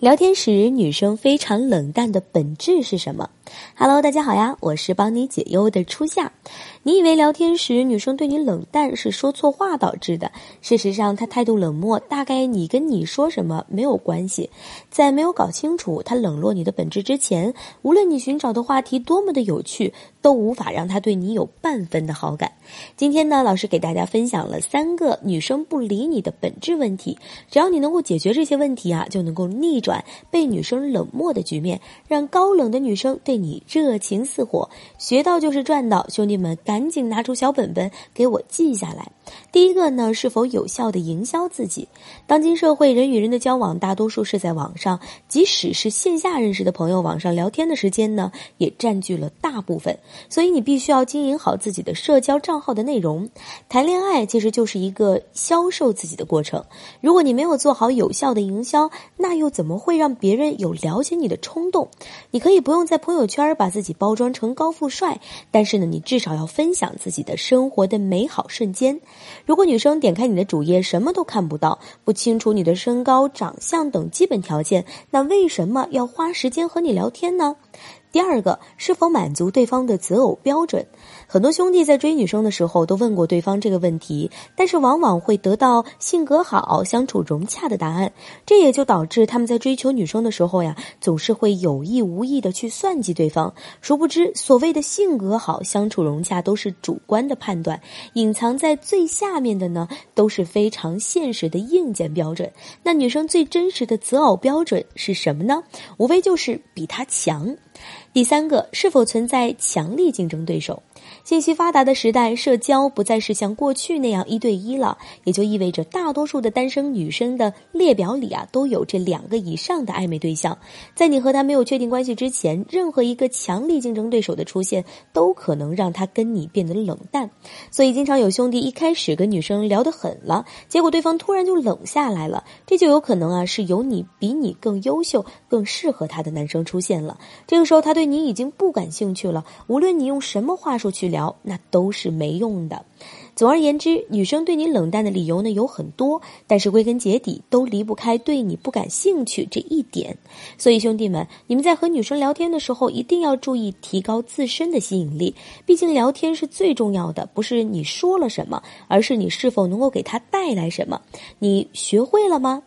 聊天时女生非常冷淡的本质是什么？？Hello，大家好呀，我是帮你解忧的初夏。你以为聊天时女生对你冷淡是说错话导致的？事实上，她态度冷漠，大概你跟你说什么没有关系。在没有搞清楚她冷落你的本质之前，无论你寻找的话题多么的有趣，都无法让她对你有半分的好感。今天呢，老师给大家分享了三个女生不理你的本质问题，只要你能够解决这些问题啊，就能够逆转。被女生冷漠的局面，让高冷的女生对你热情似火，学到就是赚到。兄弟们，赶紧拿出小本本给我记下来。第一个呢，是否有效的营销自己？当今社会，人与人的交往大多数是在网上，即使是线下认识的朋友，网上聊天的时间呢，也占据了大部分。所以你必须要经营好自己的社交账号的内容。谈恋爱其实就是一个销售自己的过程。如果你没有做好有效的营销，那又怎么？会让别人有了解你的冲动。你可以不用在朋友圈把自己包装成高富帅，但是呢，你至少要分享自己的生活的美好瞬间。如果女生点开你的主页什么都看不到，不清楚你的身高、长相等基本条件，那为什么要花时间和你聊天呢？第二个，是否满足对方的择偶标准？很多兄弟在追女生的时候都问过对方这个问题，但是往往会得到性格好、相处融洽的答案。这也就导致他们在追求女生的时候呀，总是会有意无意的去算计对方。殊不知，所谓的性格好、相处融洽都是主观的判断，隐藏在最下面的呢，都是非常现实的硬件标准。那女生最真实的择偶标准是什么呢？无非就是比他强。第三个，是否存在强力竞争对手？信息发达的时代，社交不再是像过去那样一对一了，也就意味着大多数的单身女生的列表里啊，都有这两个以上的暧昧对象。在你和他没有确定关系之前，任何一个强力竞争对手的出现，都可能让他跟你变得冷淡。所以，经常有兄弟一开始跟女生聊得很了，结果对方突然就冷下来了，这就有可能啊，是有你比你更优秀、更适合他的男生出现了。这个时候，他对你已经不感兴趣了。无论你用什么话术去聊。那都是没用的。总而言之，女生对你冷淡的理由呢有很多，但是归根结底都离不开对你不感兴趣这一点。所以兄弟们，你们在和女生聊天的时候，一定要注意提高自身的吸引力。毕竟聊天是最重要的，不是你说了什么，而是你是否能够给她带来什么。你学会了吗？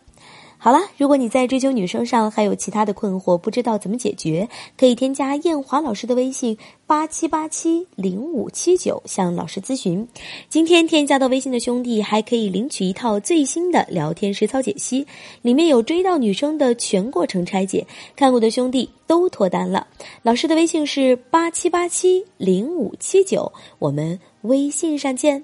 好了，如果你在追求女生上还有其他的困惑，不知道怎么解决，可以添加艳华老师的微信八七八七零五七九向老师咨询。今天添加到微信的兄弟还可以领取一套最新的聊天实操解析，里面有追到女生的全过程拆解，看过的兄弟都脱单了。老师的微信是八七八七零五七九，我们微信上见。